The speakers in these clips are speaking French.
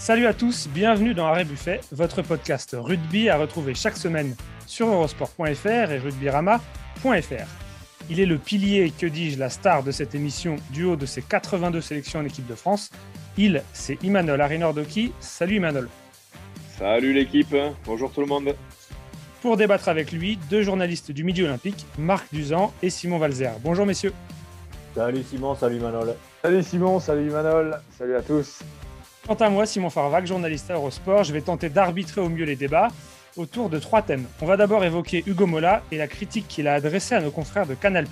Salut à tous, bienvenue dans Arrêt Buffet, votre podcast rugby à retrouver chaque semaine sur eurosport.fr et rugbyrama.fr. Il est le pilier, que dis-je, la star de cette émission du haut de ses 82 sélections en équipe de France. Il, c'est Imanol Arinordoki. Salut Imanol. Salut l'équipe, bonjour tout le monde. Pour débattre avec lui, deux journalistes du Midi Olympique, Marc Duzan et Simon Valzer. Bonjour messieurs. Salut Simon, salut Manol. Salut Simon, salut Manol, salut à tous. Quant à moi, Simon Farvac, journaliste à Eurosport, je vais tenter d'arbitrer au mieux les débats autour de trois thèmes. On va d'abord évoquer Hugo Mola et la critique qu'il a adressée à nos confrères de Canal+.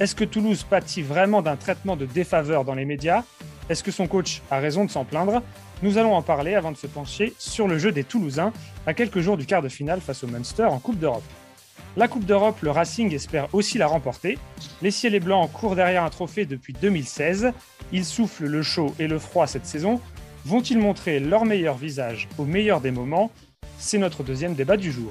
Est-ce que Toulouse pâtit vraiment d'un traitement de défaveur dans les médias? Est-ce que son coach a raison de s'en plaindre? Nous allons en parler avant de se pencher sur le jeu des Toulousains à quelques jours du quart de finale face au Munster en Coupe d'Europe. La Coupe d'Europe, le Racing espère aussi la remporter. Les Ciels et Blancs courent derrière un trophée depuis 2016. Ils soufflent le chaud et le froid cette saison. Vont-ils montrer leur meilleur visage au meilleur des moments? C'est notre deuxième débat du jour.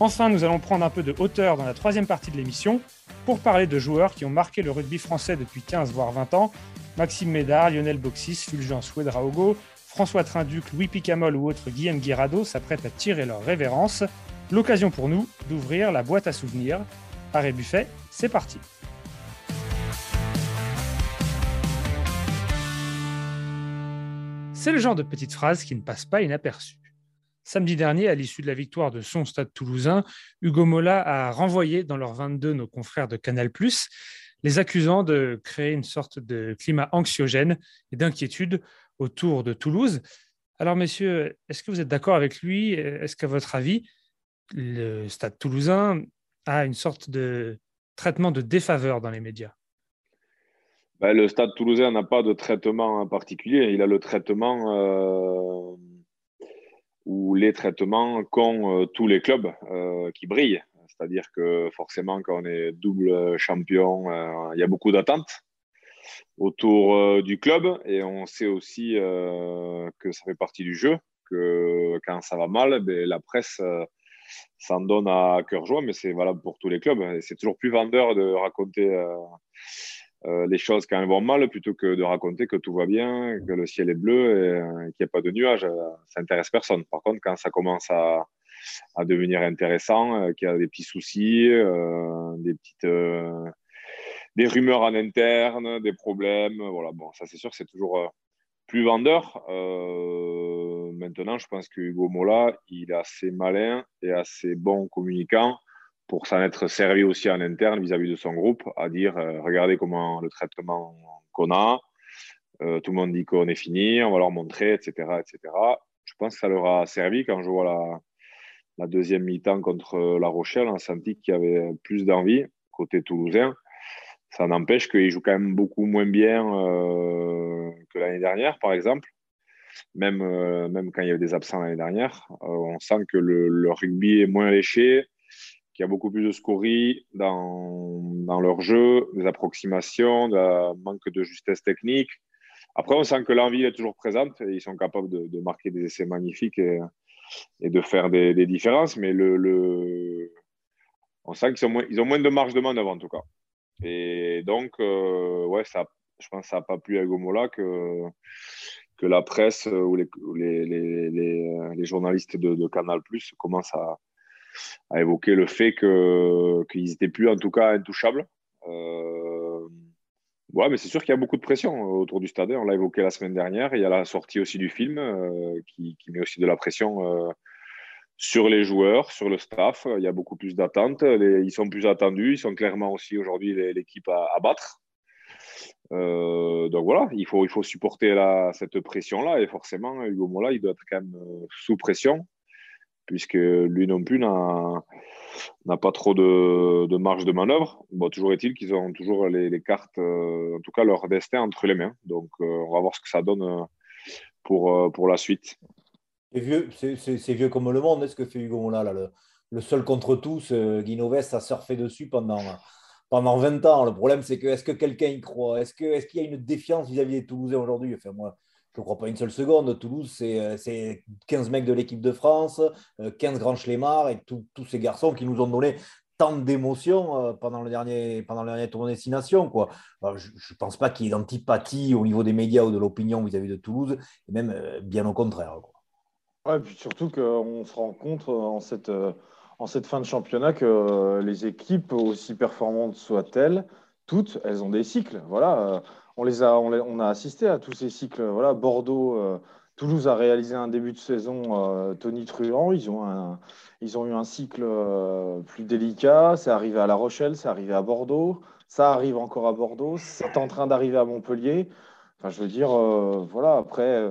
Enfin, nous allons prendre un peu de hauteur dans la troisième partie de l'émission pour parler de joueurs qui ont marqué le rugby français depuis 15 voire 20 ans. Maxime Médard, Lionel Boxis, Fulgence Ouedraogo, François Trinduc, Louis Picamol ou autre Guillaume Guirado s'apprêtent à tirer leur révérence. L'occasion pour nous d'ouvrir la boîte à souvenirs. Arrêt Buffet, c'est parti. C'est le genre de petite phrase qui ne passe pas inaperçue. Samedi dernier, à l'issue de la victoire de son stade toulousain, Hugo Mola a renvoyé dans leur 22 nos confrères de Canal+, les accusant de créer une sorte de climat anxiogène et d'inquiétude autour de Toulouse. Alors, messieurs, est-ce que vous êtes d'accord avec lui? Est-ce qu'à votre avis, le stade toulousain a une sorte de traitement de défaveur dans les médias? Ben, Le stade toulousain n'a pas de traitement particulier. Il a le traitement euh, ou les traitements qu'ont euh, tous les clubs euh, qui brillent. C'est-à-dire que forcément, quand on est double champion, il y a beaucoup d'attentes autour du club et on sait aussi que ça fait partie du jeu, que quand ça va mal, ben, la presse ça en donne à cœur joie, mais c'est valable pour tous les clubs. C'est toujours plus vendeur de raconter euh, les choses quand elles vont mal plutôt que de raconter que tout va bien, que le ciel est bleu et, euh, qu'il n'y a pas de nuages. Ça intéresse personne. Par contre, quand ça commence à, à devenir intéressant, qu'il y a des petits soucis, des petites des rumeurs en interne, des problèmes, voilà. Bon, ça c'est sûr, c'est toujours plus vendeur. Euh, maintenant, je pense que Hugo Mola, il est assez malin et assez bon communicant pour s'en être servi aussi en interne vis-à-vis de son groupe, à dire euh, regardez comment le traitement qu'on a, euh, tout le monde dit qu'on est fini, on va leur montrer, etc., etc. Je pense que ça leur a servi quand je vois la, deuxième mi-temps contre La Rochelle, on a senti qu'il y avait plus d'envie côté toulousain ça n'empêche qu'ils jouent quand même beaucoup moins bien euh, que l'année dernière, par exemple. Même, même quand il y avait des absents l'année dernière, on sent que le, rugby est moins léché, qu'il y a beaucoup plus de scories dans, leur jeu, des approximations, un manque de justesse technique. Après, on sent que l'envie est toujours présente et ils sont capables de, marquer des essais magnifiques et, de faire des, différences, mais on sent qu'ils ils ont moins de marge de manœuvre en tout cas. Et donc, euh, ouais, je pense que ça n'a pas plu à Gomola que, la presse ou les journalistes de, de, Canal Plus commencent à, à, évoquer le fait qu'ils n'étaient plus en tout cas intouchables. Euh, mais c'est sûr qu'il y a beaucoup de pression autour du stade. On l'a évoqué la semaine dernière. Il y a la sortie aussi du film euh, qui, met aussi de la pression sur les joueurs, sur le staff. Il y a beaucoup plus d'attentes. Ils sont plus attendus. Ils sont clairement aussi aujourd'hui l'équipe à, battre. Euh, donc voilà, il faut, supporter cette pression-là. Et forcément, Hugo Mola, il doit être quand même euh, sous pression, puisque lui non plus n'a pas trop de, marge de manœuvre. Toujours est-il qu'ils ont toujours les, cartes, euh, en tout cas leur destin entre les mains. Donc on va voir ce que ça donne pour, pour la suite. C'est vieux, comme le monde, est ce que fait Hugo Mola, là, le, seul contre tous, euh, Guinoves a surfé dessus pendant, pendant 20 ans. Le problème, c'est que est-ce que quelqu'un y croit? Est-ce qu'il y a une défiance vis-à-vis des Toulousains aujourd'hui? Enfin, Moi, je ne crois pas une seule seconde. Toulouse, c'est 15 euh, mecs de l'équipe de France, 15 euh, grands chlémards et tous ces garçons qui nous ont donné tant d'émotions pendant, le dernier, pendant le dernier tour de destination. Je ne pense pas qu'il y ait d'antipathie au niveau des médias ou de l'opinion vis-à-vis de Toulouse, et même bien au contraire. Quoi. Ouais, puis surtout qu'on se rend compte en cette, en cette fin de championnat que les équipes, aussi performantes soient-elles, toutes, elles ont des cycles. Voilà, on, les a, on, a assisté à tous ces cycles. Voilà, Bordeaux Toulouse a réalisé un début de saison euh, Tony Truant. Ils ont, eu un cycle euh, plus délicat. C'est arrivé à La Rochelle, c'est arrivé à Bordeaux. Ça arrive encore à Bordeaux. C'est en train d'arriver à Montpellier. Enfin, je veux dire, euh, voilà, après,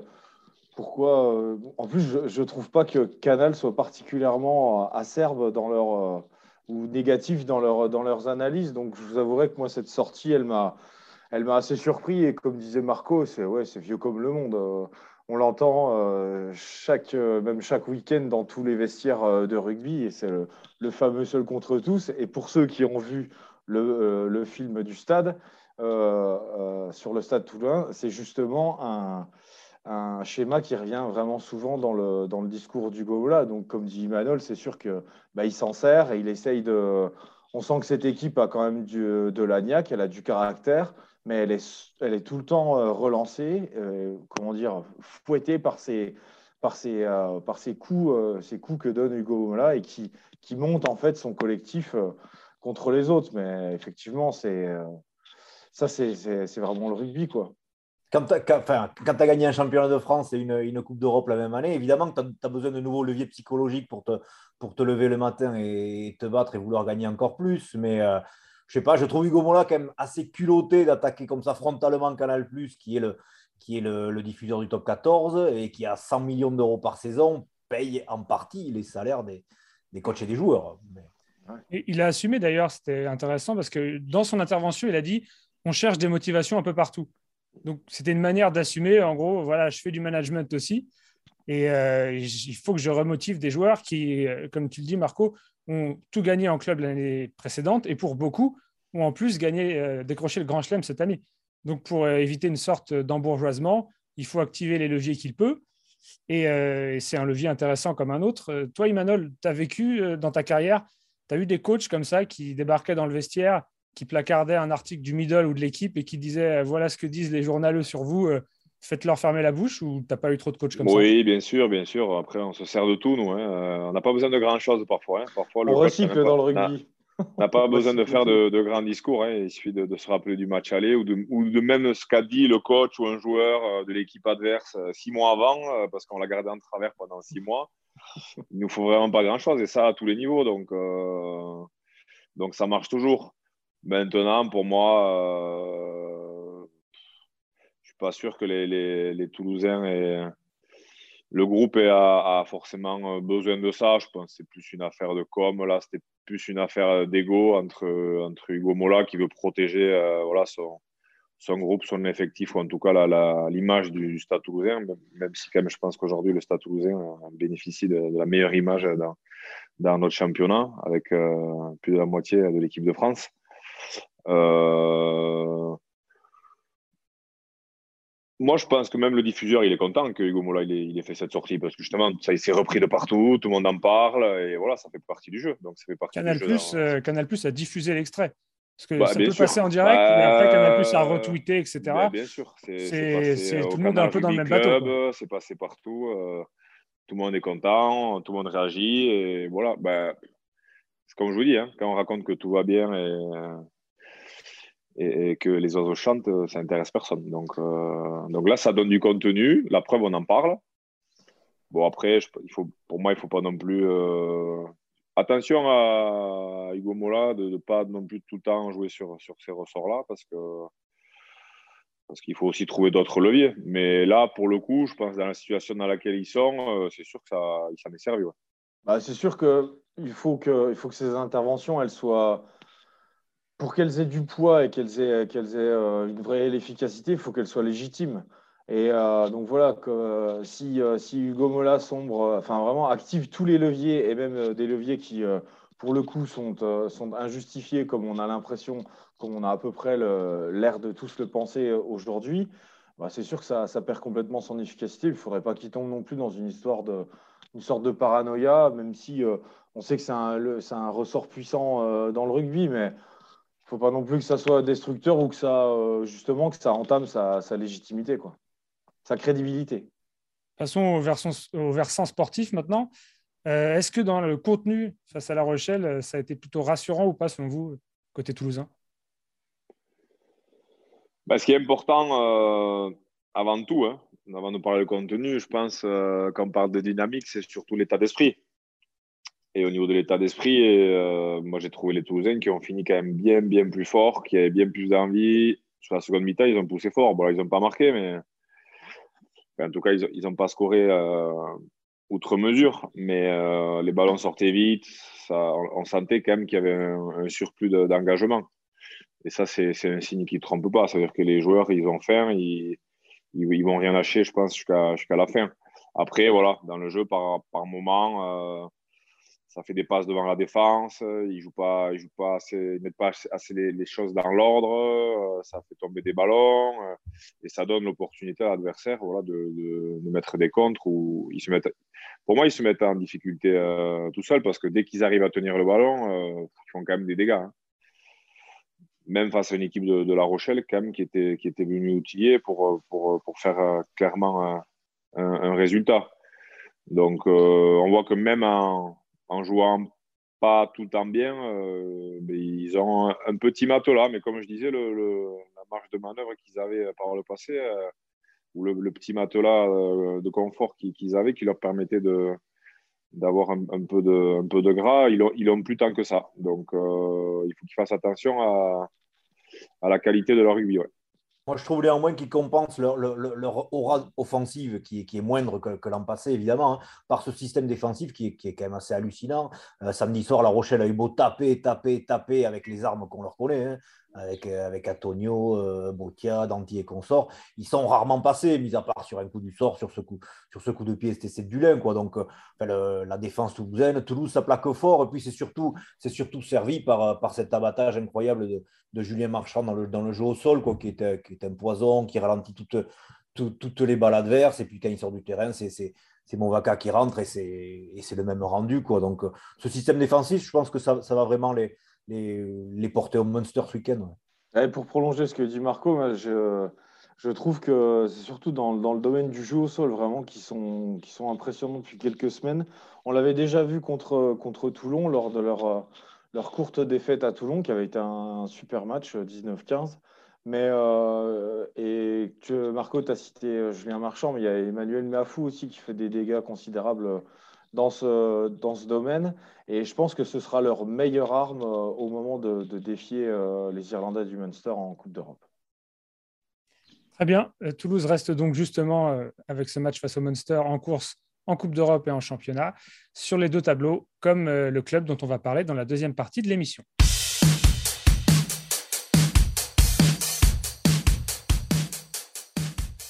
pourquoi. en plus, je ne trouve pas que Canal soit particulièrement acerbe dans leur. ou négatif dans, dans leurs analyses. Donc, je vous avouerai que moi, cette sortie, elle m'a. Elle m'a assez surpris et comme disait Marco, c'est ouais, vieux comme le monde on l'entend euh, chaque, euh, même chaque week-end dans tous les vestiaires euh, de rugby, et c'est le, fameux seul contre tous. Et pour ceux qui ont vu le, film du stade, sur le stade Toulon, c'est justement un, schéma qui revient vraiment souvent dans le, dans le discours du Gola. Donc, comme dit Emmanuel, c'est sûr qu'il bah, s'en sert et il essaye de. On sent que cette équipe a quand même du, de l'agnac, elle a du caractère mais elle est, elle est tout le temps euh, relancée, euh, comment dire, fouettée par ces, par ces, euh, par ces coups, ces coups que donne Hugo Mola et qui, qui monte en fait son collectif contre les autres. Mais effectivement, c'est ça, c'est vraiment le rugby, quoi. Quand tu as, enfin, as, gagné un championnat de France et une, une Coupe d'Europe la même année, évidemment que tu as, besoin de nouveaux leviers psychologiques pour te, pour te lever le matin et te battre et vouloir gagner encore plus. Mais je sais pas, je trouve Hugo Mola quand même assez culotté d'attaquer comme ça frontalement Canal, qui est le, qui est le, diffuseur du top 14 et qui a 100 millions d'euros par saison, paye en partie les salaires des, des coachs et des joueurs. il a assumé d'ailleurs, c'était intéressant parce que dans son intervention, il a dit on cherche des motivations un peu partout. Donc c'était une manière d'assumer, en gros, voilà, je fais du management aussi. Et euh, il faut que je remotive des joueurs qui, euh, comme tu le dis, Marco, ont tout gagné en club l'année précédente et pour beaucoup ont en plus gagné, euh, décroché le Grand Chelem cette année. Donc pour euh, éviter une sorte d'embourgeoisement, il faut activer les leviers qu'il peut. Et, euh, c'est un levier intéressant comme un autre. Toi, Emmanuel, tu as vécu dans ta carrière, tu as eu des coachs comme ça qui débarquaient dans le vestiaire, qui placardaient un article du middle ou de l'équipe et qui disaient voilà ce que disent les journaleux sur vous, faites-leur fermer la bouche ou tu n'as pas eu trop de coachs comme ça? Oui, bien sûr, bien sûr. Après, on se sert de tout, nous. Hein. On n'a pas besoin de grand-chose parfois. Hein. parfois on recycle dans le rugby. On n'a pas besoin de faire de, grands discours. Hein. Il suffit de, se rappeler du match aller ou de, ou de même ce qu'a dit le coach ou un joueur euh, de l'équipe adverse euh, six mois avant, euh, parce qu'on l'a gardé en travers pendant six mois. Il nous faut vraiment pas grand-chose et ça à tous les niveaux. Donc, donc ça marche toujours. Maintenant, pour moi, suis pas sûr que les, les, Toulousains et le groupe a, a, forcément besoin de ça. Je pense que c'est plus une affaire de com. Là, c'était plus une affaire d'ego entre, entre Hugo Mola qui veut protéger euh, voilà, son, son, groupe, son effectif, ou en tout cas l'image du, Stade toulousain, même si quand même je pense qu'aujourd'hui le Stade toulousain bénéficie de, la meilleure image dans, dans notre championnat, avec euh, plus de la moitié de l'équipe de France. Euh, moi, je pense que même le diffuseur, il est content que Hugo Mola il ait, fait cette sortie parce que justement, ça il s'est repris de partout, tout le monde en parle et voilà, ça fait partie du jeu. Donc, ça fait partie Canal, du Plus, euh, Canal Plus a diffusé l'extrait. Parce que bah, ça peut passer en direct, mais après Canal Plus a bah, retweeté, etc. Bah, bien sûr, c'est tout le monde un peu dans le même bateau. C'est passé partout. Euh, tout le monde est content, tout le monde réagit et voilà. c'est comme je vous dis, hein, quand on raconte que tout va bien et euh, et, que les oiseaux chantent, ça n'intéresse personne. Donc, euh, donc là, ça donne du contenu. La preuve, on en parle. Bon, après, il faut, pour moi, il ne faut pas non plus. Euh, attention à Hugo Mola de ne pas non plus tout le temps jouer sur, sur ces ressorts-là parce que parce qu'il faut aussi trouver d'autres leviers. Mais là, pour le coup, je pense dans la situation dans laquelle ils sont, euh, c'est sûr que ça, s'en est servi. Bah, c'est sûr qu'il faut que, faut que ces interventions, elles soient pour qu'elles aient du poids et qu'elles aient, qu'elles aient euh, une vraie efficacité, il faut qu'elles soient légitimes. Et euh, donc voilà, que, euh, si, si, Hugo Mola sombre, enfin vraiment active tous les leviers et même des leviers qui, pour le coup, sont, sont injustifiés, comme on a l'impression, comme on a à peu près l'air de tous le penser aujourd'hui, bah, c'est sûr que ça, ça, perd complètement son efficacité. Il ne faudrait pas qu'il tombe non plus dans une histoire de, une sorte de paranoïa, même si on sait que c'est un, un, ressort puissant dans le rugby, mais faut pas non plus que ça soit destructeur ou que ça, justement, que ça entame sa, légitimité, quoi. sa crédibilité. Passons au versant, au versant sportif maintenant. Est-ce que dans le contenu face à La Rochelle, ça a été plutôt rassurant ou pas selon vous, côté toulousain? Bah, Ce qui est important avant tout, hein, avant de parler de contenu, je pense, euh, quand on parle de dynamique, c'est surtout l'état d'esprit. Et au niveau de l'état d'esprit, euh, moi j'ai trouvé les Toulousains qui ont fini quand même bien, bien plus fort, qui avaient bien plus d'envie. Sur la seconde mi-temps, ils ont poussé fort. Bon, ils n'ont pas marqué, mais en tout cas, ils n'ont pas scoré euh, outre mesure. Mais les ballons sortaient vite. Ça, on sentait quand même qu'il y avait un, surplus d'engagement. Et ça, c'est un signe qui ne trompe pas. C'est-à-dire que les joueurs, ils ont faim, ils, ils, vont rien lâcher, je pense, jusqu'à la fin. Après, voilà, dans le jeu, par, par moment, euh, ça fait des passes devant la défense. Ils jouent pas, ils jouent pas assez, mettent pas assez les, choses dans l'ordre. Euh, ça fait tomber des ballons euh, et ça donne l'opportunité à l'adversaire, voilà, de, mettre des contres ou ils se mettent. Pour moi, ils se mettent en difficulté tout seuls parce que dès qu'ils arrivent à tenir le ballon, ils font quand même des dégâts. Hein même face à une équipe de, La Rochelle, quand même, qui était, qui était venue outiller pour, pour, pour faire euh, clairement un, résultat. Donc, euh, on voit que même en, en, jouant pas tout le temps bien, euh, ils ont un, petit matelas. Mais comme je disais, le, la marge de manœuvre qu'ils avaient par le passé, ou le, petit matelas de confort qu'ils avaient, qui leur permettait de, d'avoir un, peu de, un peu de gras, ils ont, plus tant que ça. Donc, euh, il faut qu'ils fassent attention à, à, la qualité de leur rugby. Moi, je trouve néanmoins qu'ils compensent leur, aura offensive qui, est moindre que, l'an passé, évidemment, hein, par ce système défensif qui est, qui est, quand même assez hallucinant. Euh, samedi soir, La Rochelle a eu beau taper, taper, taper avec les armes qu'on leur connaît. Hein avec, euh, avec Antonio, euh, Botia, Danti et consorts, ils sont rarement passés, mis à part sur un coup du sort, sur ce coup, sur ce coup de pied, c'était Dulin. Quoi. Donc, euh, la défense toulousaine, Toulouse, ça plaque fort, et puis c'est surtout, c'est surtout servi par, par cet abattage incroyable de, Julien Marchand dans le, dans le jeu au sol, quoi, qui, est, qui est un poison, qui ralentit toutes, toutes, les balles adverses, et puis quand il sort du terrain, c'est c'est Movaka qui rentre et c'est le même rendu. Quoi. Donc, ce système défensif, je pense que ça, ça va vraiment les, les, porter au Monster ce week-end. pour prolonger ce que dit Marco, je, trouve que c'est surtout dans, le domaine du jeu au sol vraiment qui sont, qui sont impressionnants depuis quelques semaines. On l'avait déjà vu contre, contre Toulon lors de leur, leur courte défaite à Toulon, qui avait été un super match 19-15. Mais euh, et Marco, tu as cité Julien Marchand, mais il y a Emmanuel Mafou aussi qui fait des dégâts considérables dans ce, dans ce domaine. Et je pense que ce sera leur meilleure arme euh, au moment de, défier euh, les Irlandais du Munster en Coupe d'Europe. Très bien. Euh, Toulouse reste donc justement avec ce match face au Munster en course en Coupe d'Europe et en championnat sur les deux tableaux, comme le club dont on va parler dans la deuxième partie de l'émission.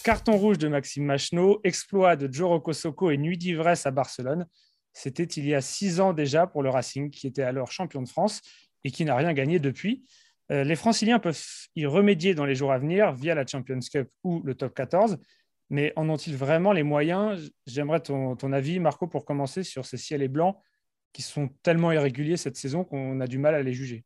Carton rouge de Maxime Macheneau, exploit de Joe Soko et nuit d'ivresse à Barcelone. C'était il y a six ans déjà pour le Racing, qui était alors champion de France et qui n'a rien gagné depuis. Euh, les Franciliens peuvent y remédier dans les jours à venir via la Champions Cup ou le Top 14, mais en ont-ils vraiment les moyens? J'aimerais ton, avis, Marco, pour commencer sur ces ciels et blancs qui sont tellement irréguliers cette saison qu'on a du mal à les juger.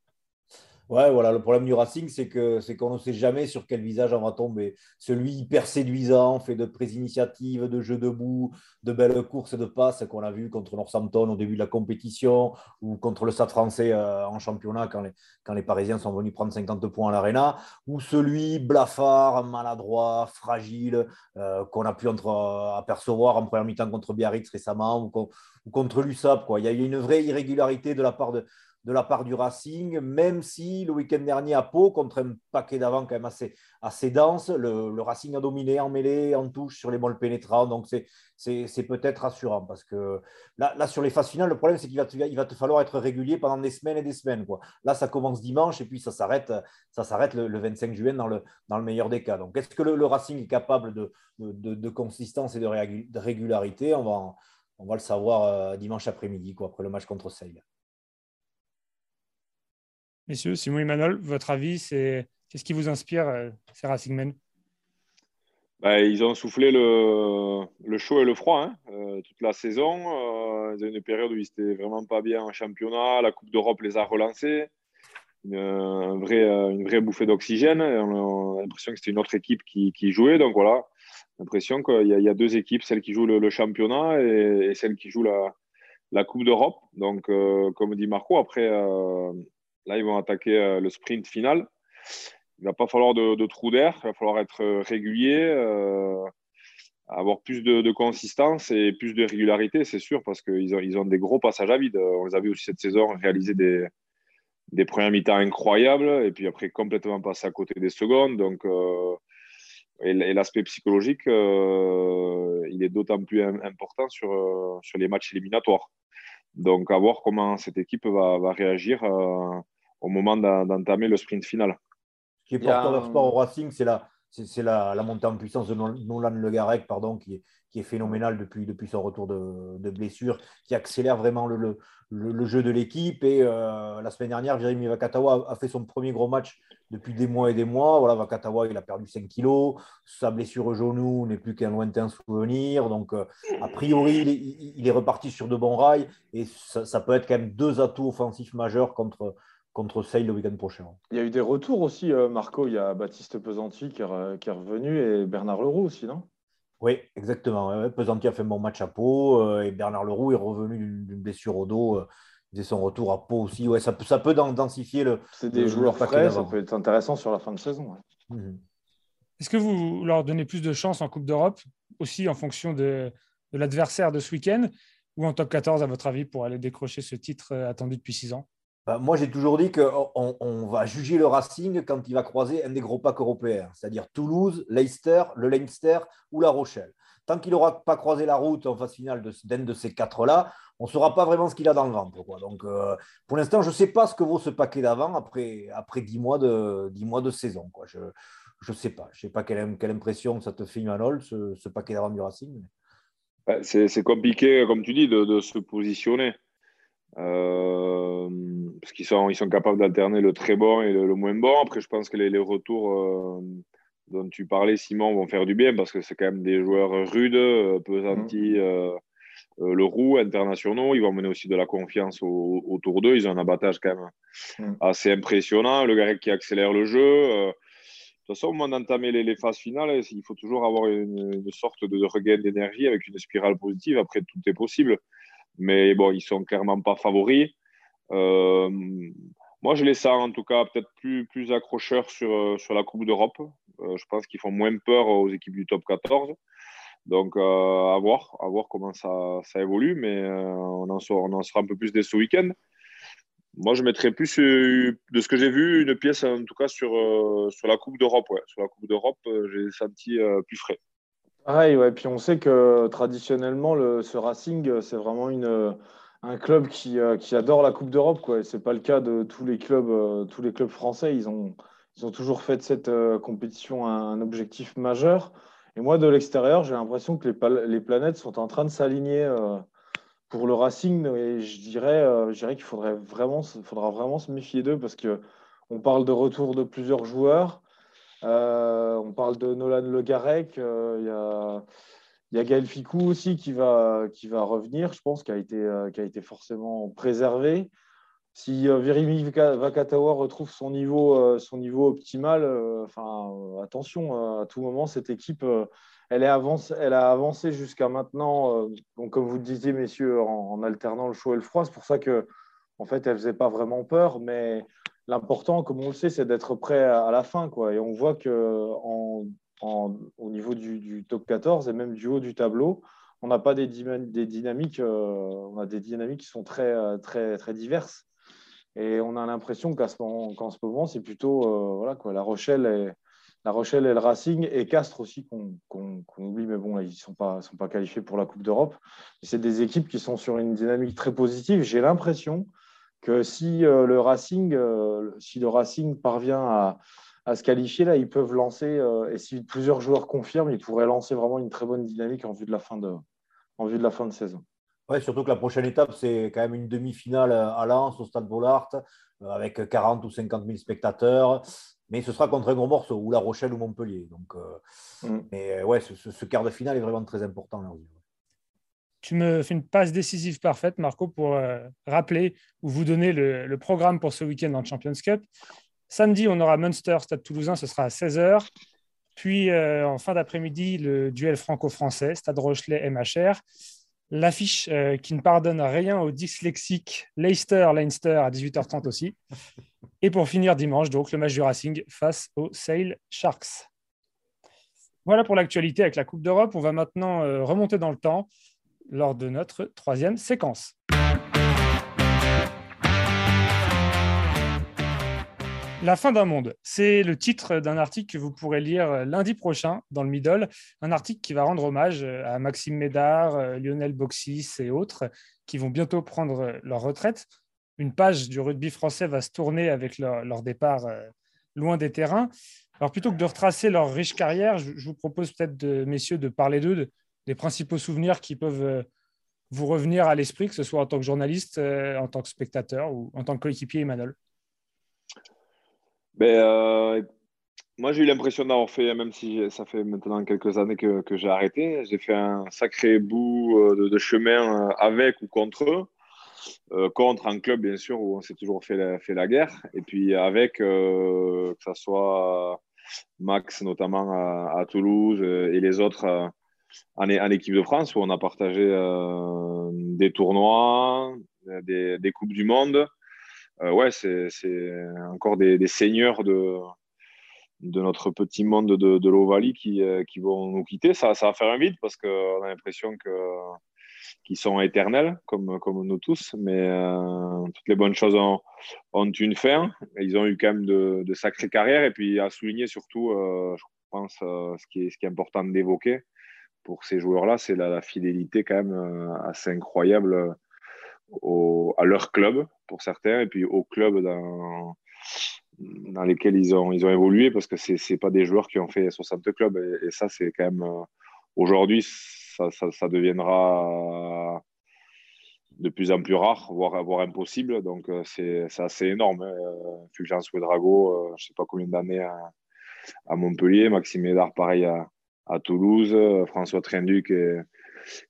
Ouais, voilà, le problème du Racing, c'est que c'est qu'on ne sait jamais sur quel visage on va tomber. Celui hyper séduisant, fait de pré-initiatives, de jeux debout, de belles courses de passes qu'on a vu contre Northampton au début de la compétition ou contre le Stade français euh, en championnat quand les, quand les Parisiens sont venus prendre 50 points à l'Arena, ou celui blafard, maladroit, fragile, euh, qu'on a pu entre, euh, apercevoir en première mi-temps contre Biarritz récemment ou, ou contre l'USAP. Il y a eu une vraie irrégularité de la part de, de la part du Racing, même si le week-end dernier à Pau, contre un paquet d'avant quand même assez, dense, le, Racing a dominé en mêlée, en touche sur les balles pénétrants. Donc c'est peut-être rassurant parce que là, sur les phases finales, le problème c'est qu'il va, te, falloir être régulier pendant des semaines et des semaines. Là, ça commence dimanche et puis ça s'arrête ça s'arrête le, 25 juin dans le, meilleur des cas. Donc est-ce que le, Racing est capable de, de, consistance et de, régularité? On va, on va le savoir euh, dimanche après-midi, après le match contre Sale. Messieurs, Simon Emmanuel, votre avis, c'est qu'est-ce qui vous inspire euh, ces Racing Men? Bah, ils ont soufflé le, chaud et le froid hein, euh, toute la saison. Euh, ils ont une période où ils n'étaient vraiment pas bien en championnat. La Coupe d'Europe les a relancés. Une, une vraie bouffée d'oxygène. On a l'impression que c'était une autre équipe qui, jouait. Donc voilà, l'impression qu'il y, a deux équipes, celle qui joue le, championnat et, celle qui joue la, Coupe d'Europe. Donc, comme dit Marco, après, là, ils vont attaquer euh, le sprint final. Il ne va pas falloir de, de trou d'air, il va falloir être régulier, avoir plus de, consistance et plus de régularité, c'est sûr, parce qu'ils ont, ils ont des gros passages à vide. On les a vu aussi cette saison réaliser des, des premières mi-temps incroyables et puis après complètement passer à côté des secondes. Donc, et, l'aspect psychologique, euh, il est d'autant plus important sur, euh, sur les matchs éliminatoires. Donc, à voir comment cette équipe va, va réagir euh, au moment d'entamer le sprint final. Ce qui est porteur de sport au Racing, c'est la, c'est la, la, montée en puissance de Nolan Le Garec, pardon, qui est, qui est phénoménal depuis, depuis son retour de, de blessure, qui accélère vraiment le, le, le jeu de l'équipe. Et euh, la semaine dernière, Jérémy Vakatawa a fait son premier gros match depuis des mois et des mois. Voilà, Vakatawa, il a perdu 5 kilos. Sa blessure au genou n'est plus qu'un lointain souvenir. Donc, euh, a priori, il est, il est, reparti sur de bons rails. Et ça, ça, peut être quand même deux atouts offensifs majeurs contre, contre Sale le week-end prochain. Il y a eu des retours aussi, euh, Marco. Il y a Baptiste Pesanti qui est, qui est revenu et Bernard Leroux aussi, non? Oui, exactement. Pesanti a fait un bon match à Pau euh, et Bernard Leroux est revenu d'une blessure au dos. Euh, il faisait son retour à Pau aussi. Ouais, ça, peut, ça peut densifier le. C'est des joueurs frais, ça peut être intéressant sur la fin de saison. Mhm. Est-ce que vous leur donnez plus de chance en Coupe d'Europe, aussi en fonction de, de l'adversaire de ce week-end, ou en top 14, à votre avis, pour aller décrocher ce titre attendu depuis six ans? Moi, j'ai toujours dit qu'on on va juger le Racing quand il va croiser un des gros packs européens, c'est-à-dire Toulouse, Leicester, le Leinster ou La Rochelle. Tant qu'il n'aura pas croisé la route en phase finale d'un de, ces quatre-là, on ne saura pas vraiment ce qu'il a dans le ventre. Donc, euh, pour l'instant, je ne sais pas ce que vaut ce paquet d'avant après, après 10, mois de, 10 mois de saison. Je ne sais pas. Je sais pas quelle, quelle, impression ça te fait, Manol, ce, ce paquet d'avant du Racing. C'est compliqué, comme tu dis, de, de se positionner. Euh, parce qu'ils sont, ils sont capables d'alterner le très bon et le, moins bon. Après, je pense que les, les retours euh, dont tu parlais, Simon, vont faire du bien parce que c'est quand même des joueurs rudes, euh, pesantis, mmh. le roux, internationaux. Ils vont mener aussi de la confiance au, autour d'eux. Ils ont un abattage quand même mmh. assez impressionnant. Le gars qui accélère le jeu. de toute façon, au moment d'entamer les, les, phases finales, il faut toujours avoir une, une sorte de regain d'énergie avec une spirale positive. Après, tout est possible mais bon, ils sont clairement pas favoris. Euh, moi, je les sens en tout cas peut-être plus, plus accrocheurs sur, euh, sur la Coupe d'Europe. Euh, je pense qu'ils font moins peur aux équipes du top 14. Donc, à, voir, à voir comment ça, ça évolue, mais on, en sera, on en sera un peu plus dès ce week-end. Moi, je mettrais plus, de ce que j'ai vu, une pièce en tout cas sur, sur la Coupe d'Europe. Sur la Coupe d'Europe, j'ai senti plus frais. Pareil, ouais. Puis on sait que traditionnellement, le, ce Racing, c'est vraiment une, un club qui, euh, qui adore la Coupe d'Europe. Ce n'est pas le cas de tous les clubs, euh, tous les clubs français. Ils ont, ils ont toujours fait de cette euh, compétition un, objectif majeur. Et moi, de l'extérieur, j'ai l'impression que les, les, planètes sont en train de s'aligner pour le Racing. Et je dirais, je dirais qu'il faudrait vraiment, faudra vraiment se méfier d'eux parce qu'on parle de retour de plusieurs joueurs. Euh, on parle de Nolan Le Garec. Euh, il y a, Gaël Ficou aussi qui va, qui va revenir, je pense, qui a été, euh, qui a été forcément préservé. Si Virimi Vakatawa retrouve son niveau, son niveau optimal, enfin, attention, à tout moment, cette équipe, elle, est avance, elle a avancé jusqu'à maintenant, donc, comme vous le disiez, messieurs, en, en, alternant le chaud et le froid. C'est pour ça que, en fait, elle ne faisait pas vraiment peur, mais l'important, comme on le sait, c'est d'être prêt à, la fin. Quoi. Et on voit que au niveau du, top 14 et même du haut du tableau, on n'a pas des, dynamiques, euh, on a des dynamiques qui sont très, très, très diverses. Et on a l'impression qu'à ce moment, qu'en ce moment, c'est plutôt euh, voilà, quoi, la, Rochelle et, la Rochelle et le Racing et Castres aussi qu'on oublie, mais bon, ils ne sont pas, sont pas qualifiés pour la Coupe d'Europe. C'est des équipes qui sont sur une dynamique très positive. J'ai l'impression que si euh, le Racing, euh, si le Racing parvient à, se qualifier, là, ils peuvent lancer, euh, et si plusieurs joueurs confirment, ils pourraient lancer vraiment une très bonne dynamique en vue de la fin de, en vue de, la fin de saison. Ouais, surtout que la prochaine étape, c'est quand même une demi-finale à Lens, au Stade Bollard, avec 40 ou 50 000 spectateurs. mais ce sera contre un gros morceau, ou La Rochelle ou Montpellier. Donc, mm. Mais ouais, ce, quart de finale est vraiment très important. Tu me fais une passe décisive parfaite, Marco, pour rappeler ou vous donner le, programme pour ce week-end le Champions Cup. Samedi, on aura Munster, Stade Toulousain, ce sera à 16h. Puis euh, en fin d'après-midi, le duel franco-français, Stade Rochelet MHR. L'affiche euh, qui ne pardonne rien aux dyslexiques, Leicester-Leinster à 18h30 aussi. Et pour finir dimanche, donc le match du Racing face aux Sail Sharks. Voilà pour l'actualité avec la Coupe d'Europe. On va maintenant euh, remonter dans le temps lors de notre troisième séquence. La fin d'un monde, c'est le titre d'un article que vous pourrez lire lundi prochain dans le Middle, un article qui va rendre hommage à Maxime Médard, Lionel Boxis et autres qui vont bientôt prendre leur retraite. Une page du rugby français va se tourner avec leur, départ euh, loin des terrains. Alors plutôt que de retracer leur riche carrière, je, vous propose peut-être, de, messieurs, de parler d'eux, des principaux souvenirs qui peuvent euh, vous revenir à l'esprit, que ce soit en tant que journaliste, euh, en tant que spectateur ou en tant que coéquipier, Emmanuel? Ben, euh, moi, j'ai eu l'impression d'avoir fait, même si ça fait maintenant quelques années que, j'ai arrêté, j'ai fait un sacré bout de, chemin avec ou contre eux. contre un club, bien sûr, où on s'est toujours fait la guerre. Et puis avec, que ce soit Max, notamment à, Toulouse, et les autres en, équipe de France, où on a partagé des tournois, des, des Coupes du Monde. Euh, ouais, c'est encore des, seigneurs de, de notre petit monde de, de l'Ovalie qui, euh, qui, vont nous quitter. Ça, ça va faire un vide parce qu'on a l'impression qu'ils sont éternels, comme, comme nous tous. Mais euh, toutes les bonnes choses ont, une fin. Ils ont eu quand même de, de sacrées carrières. Et puis à souligner surtout, je pense, ce, qui est, ce qui est important d'évoquer pour ces joueurs-là, c'est la, fidélité quand même assez incroyable à leur club pour certains et puis au club dans, dans lesquels ils ont, ils ont évolué parce que ce n'est pas des joueurs qui ont fait 60 clubs et, ça c'est quand même euh, aujourd'hui ça, ça, deviendra de plus en plus rare, voire, voire impossible. Donc, euh, c'est assez énorme. Hein. Fulgence euh, je ne sais pas combien d'années à, à, Montpellier, Maxime Médard, pareil à, à Toulouse, François Trinduc et,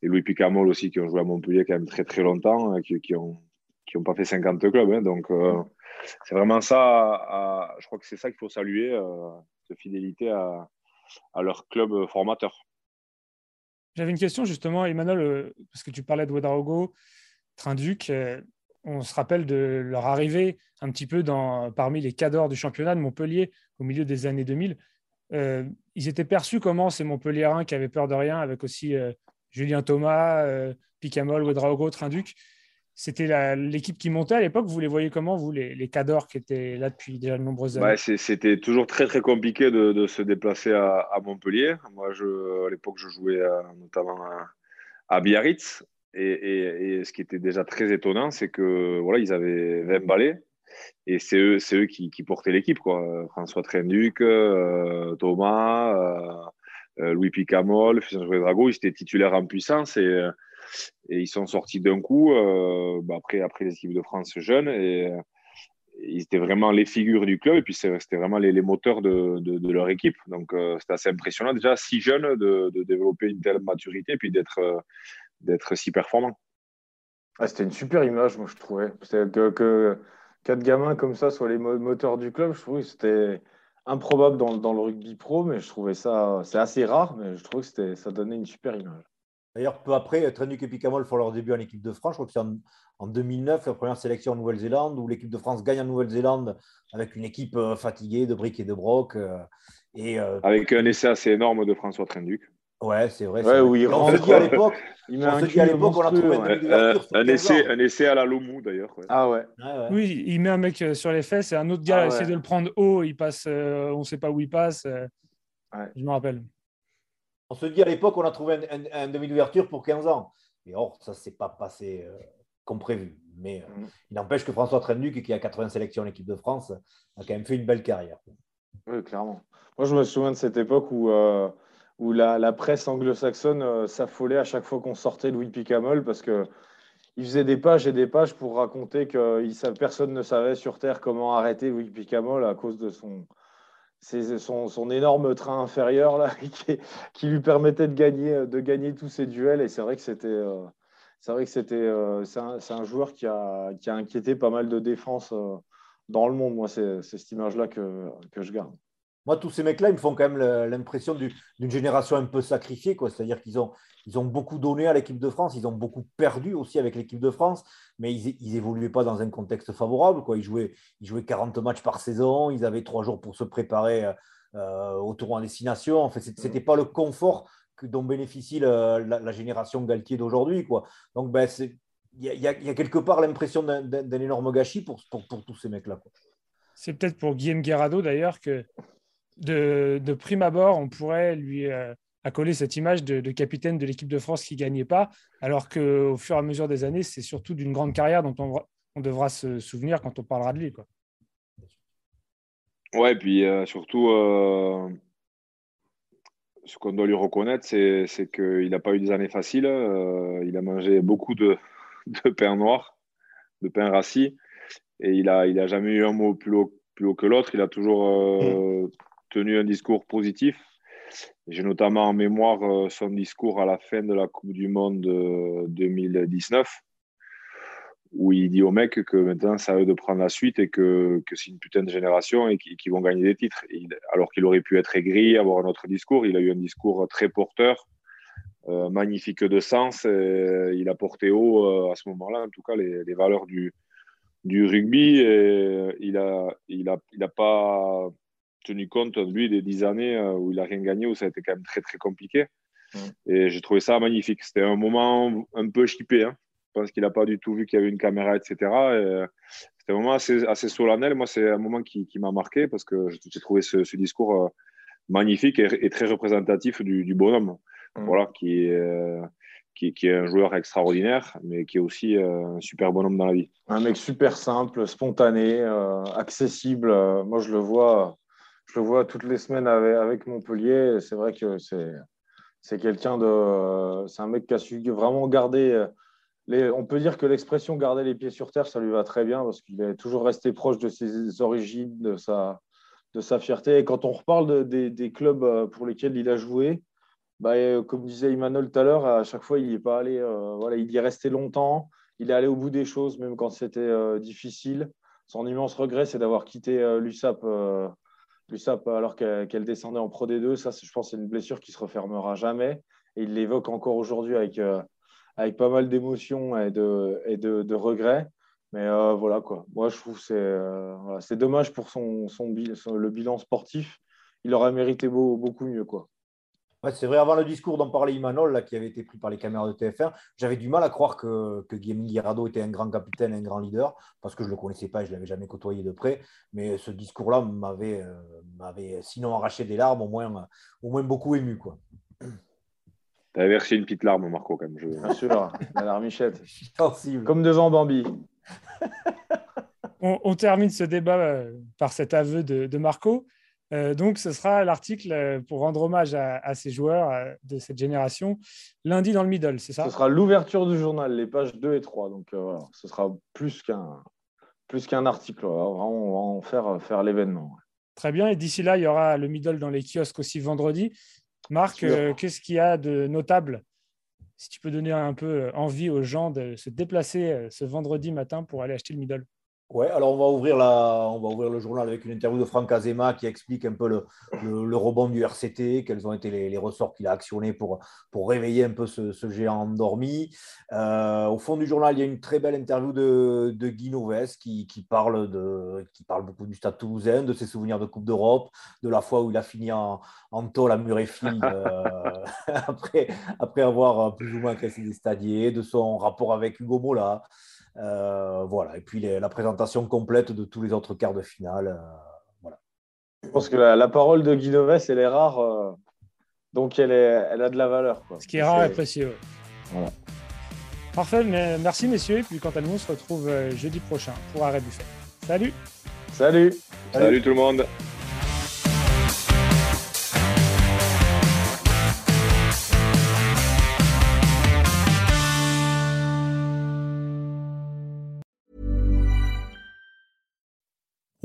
Louis Picamol aussi, qui ont joué à Montpellier quand même très très longtemps, euh, qui, ont qui n'ont pas fait 50 clubs. Hein. donc, euh, c'est vraiment ça. je crois que c'est ça qu'il faut saluer, euh, de fidélité à, leur club formateur. J'avais une question justement, Emmanuel, parce que tu parlais de Ouedraogo, Trinduc. On se rappelle de leur arrivée un petit peu dans, parmi les cadors du championnat de Montpellier au milieu des années 2000. Ils étaient perçus comment ces Montpelliérains qui avaient peur de rien, avec aussi Julien Thomas, euh, Picamol, Ouedraogo, Trinduc. C'était l'équipe qui montait à l'époque. Vous les voyez comment, vous, les, les cadors qui étaient là depuis déjà de nombreuses années? C'était toujours très, très compliqué de, se déplacer à, Montpellier. Moi, je, à l'époque, je jouais notamment à, Biarritz. Et, ce qui était déjà très étonnant, c'est que voilà, ils avaient 20 balais. Et c'est eux, eux qui, portaient l'équipe. François Trinduc, euh, Thomas, euh, euh, Louis Picamol, Fusion Drago, ils étaient titulaires en puissance et, euh, et ils sont sortis d'un coup euh, bah, après, après les équipes de France jeunes et, ils étaient vraiment les figures du club et puis c'était vraiment les, les moteurs de, de, leur équipe. Donc c'était assez impressionnant déjà si jeune de, de, développer une telle maturité et puis d'être d'être si performant. Ah, c'était une super image, moi je trouvais. Que, que quatre gamins comme ça soient les moteurs du club, je trouvais que c'était improbable dans, dans, le rugby pro, mais je trouvais ça, c'est assez rare, mais je trouve que ça donnait une super image. D'ailleurs, peu après, Trenduc et Picamol font leur début en équipe de France. Je crois que c'est en, 2009, la première sélection en Nouvelle-Zélande, où l'équipe de France gagne en Nouvelle-Zélande avec une équipe euh, fatiguée de briques et de broc. Euh, et, euh, avec un essai assez énorme de François Trenduc. Ouais, c'est vrai. Ouais, oui, on se dit à l'époque, on a trouvé euh, un, essai, un essai à la Lomou d'ailleurs. Ah ouais. Oui, il met un mec euh, sur les fesses et un autre gars ah essaie de le prendre haut, il passe, euh, on ne sait pas où il passe. Je me rappelle. On se dit à l'époque, on a trouvé un, demi d'ouverture pour 15 ans. Et or, ça ne s'est pas passé comme prévu. Mais mm. il n'empêche que François Trenduc, qui a 80 sélections en équipe de France, a quand même fait une belle carrière. Oui, clairement. Moi, je me souviens de cette époque où où la, presse anglo-saxonne euh, s'affolait à chaque fois qu'on sortait Louis Picamol parce que il faisait des pages et des pages pour raconter que personne ne savait sur Terre comment arrêter Louis Picamol à cause de son, énorme train inférieur là, qui, lui permettait de gagner, de gagner tous ses duels. Et c'est vrai que c'était, euh, c'est euh, c'est un, joueur qui a, qui a inquiété pas mal de défense euh, dans le monde. Moi, c'est, cette image-là que, que je garde. Moi, tous ces mecs-là, ils me font quand même l'impression d'une génération un peu sacrifiée. C'est-à-dire qu'ils ont, ils ont beaucoup donné à l'équipe de France, ils ont beaucoup perdu aussi avec l'équipe de France, mais ils n'évoluaient pas dans un contexte favorable. Quoi. Ils, jouaient, ils jouaient 40 matchs par saison, ils avaient trois jours pour se préparer euh, au tour en destination. Ce n'était pas le confort que, dont bénéficie la, génération Galtier d'aujourd'hui. Donc, ben, il y, a quelque part l'impression d'un énorme gâchis pour, pour, pour tous ces mecs-là. C'est peut-être pour Guillaume Guerrado d'ailleurs que de, de, prime abord, on pourrait lui euh, accoler cette image de, capitaine de l'équipe de France qui ne gagnait pas, alors qu'au fur et à mesure des années, c'est surtout d'une grande carrière dont on, on, devra se souvenir quand on parlera de lui. Quoi. Ouais, puis euh, surtout, euh, ce qu'on doit lui reconnaître, c'est, qu'il n'a pas eu des années faciles. il a mangé beaucoup de, de, pain noir, de pain rassis, et il n'a il a jamais eu un mot plus haut, plus haut que l'autre. Il a toujours mmh tenu un discours positif. J'ai notamment en mémoire euh, son discours à la fin de la Coupe du Monde 2019, euh, où il dit aux mecs que maintenant, ça à eux de prendre la suite et que, que c'est une putain de génération et qu'ils vont gagner des titres. alors qu'il aurait pu être aigri, avoir un autre discours, il a eu un discours très porteur, euh, magnifique de sens. Et il a porté haut à ce moment-là, en tout cas, les, valeurs du, du rugby. Il n'a il a, il a pas tenu compte, lui, des dix années euh, où il n'a rien gagné, où ça a été quand même très, très compliqué. Et j'ai trouvé ça magnifique. C'était un moment un peu chippé. Hein. Je pense qu'il n'a pas du tout vu qu'il y avait une caméra, etc. Euh, c'était un moment assez, assez solennel. Moi, c'est un moment qui, qui m'a marqué parce que j'ai trouvé ce, ce discours euh, magnifique et, très représentatif du, du bonhomme. Voilà, qui est, qui, qui, est un joueur extraordinaire, mais qui est aussi un super bonhomme dans la vie. Un mec super simple, spontané, accessible. moi, je le vois je le vois toutes les semaines avec, Montpellier. C'est vrai que c'est quelqu'un de. C'est un mec qui a su vraiment garder. Les, on peut dire que l'expression garder les pieds sur terre, ça lui va très bien parce qu'il est toujours resté proche de ses origines, de sa, de sa fierté. Et quand on reparle des clubs euh, pour lesquels il a joué, bah, euh, comme disait Emmanuel tout à l'heure, à chaque fois, il est pas allé. Euh, voilà, il y est resté longtemps. Il est allé au bout des choses, même quand c'était difficile. Son immense regret, c'est d'avoir quitté l'USAP l'USAP alors qu'elle descendait en Pro D2. Ça, je pense, c'est une blessure qui se refermera jamais. Et il l'évoque encore aujourd'hui avec, euh, pas mal d'émotions et de, et regrets. Mais euh, voilà quoi. Moi, je trouve que c'est euh, c'est dommage pour son, son, le bilan sportif. Il aurait mérité beaucoup mieux quoi c'est vrai, avant le discours dont parlait Imanol, là, qui avait été pris par les caméras de TF1, j'avais du mal à croire que, que Guillaume Guirado était un grand capitaine, un grand leader, parce que je ne le connaissais pas et je ne l'avais jamais côtoyé de près. Mais ce discours-là m'avait, euh, m'avait sinon arraché des larmes, au moins, au moins beaucoup ému. Quoi. Tu avais versé une petite larme, Marco, quand même. Je... Bien sûr, la larmichette. Comme devant Bambi. on, termine ce débat euh, par cet aveu de, de Marco. Euh, donc, ce sera l'article euh, pour rendre hommage à, ces joueurs euh, de cette génération, lundi dans le middle, c'est ça? Ce sera l'ouverture du journal, les pages 2 et 3. Donc, voilà, ce sera plus qu'un plus qu'un article. on va en faire, faire l'événement. Très bien. Et d'ici là, il y aura le middle dans les kiosques aussi vendredi. Marc, qu'est-ce qu'il y a de notable? Si tu peux donner un peu envie aux gens de se déplacer ce vendredi matin pour aller acheter le middle. Ouais, alors on va, ouvrir on va ouvrir le journal avec une interview de Franck Azema qui explique un peu le, le, rebond du RCT, quels ont été les, ressorts qu'il a actionnés pour, pour réveiller un peu ce, géant endormi. Euh, au fond du journal, il y a une très belle interview de, de Guy Noves qui, qui, parle de, qui parle beaucoup du Stade toulousain, de ses souvenirs de Coupe d'Europe, de la fois où il a fini en, en tôle à Murray-Field euh, après, après avoir plus ou moins cassé des stadiers, de son rapport avec Hugo Mola. Euh, voilà. Et puis la présentation complète de tous les autres quarts de finale. Euh, voilà. Je pense que la, parole de Guy elle est rare. Euh, donc elle, est, elle a de la valeur. Ce qui est rare et précieux. Parfait, mais merci messieurs. Et puis quant à nous, on se retrouve jeudi prochain pour Arrêt Buffet. Salut. Salut. Salut tout le monde.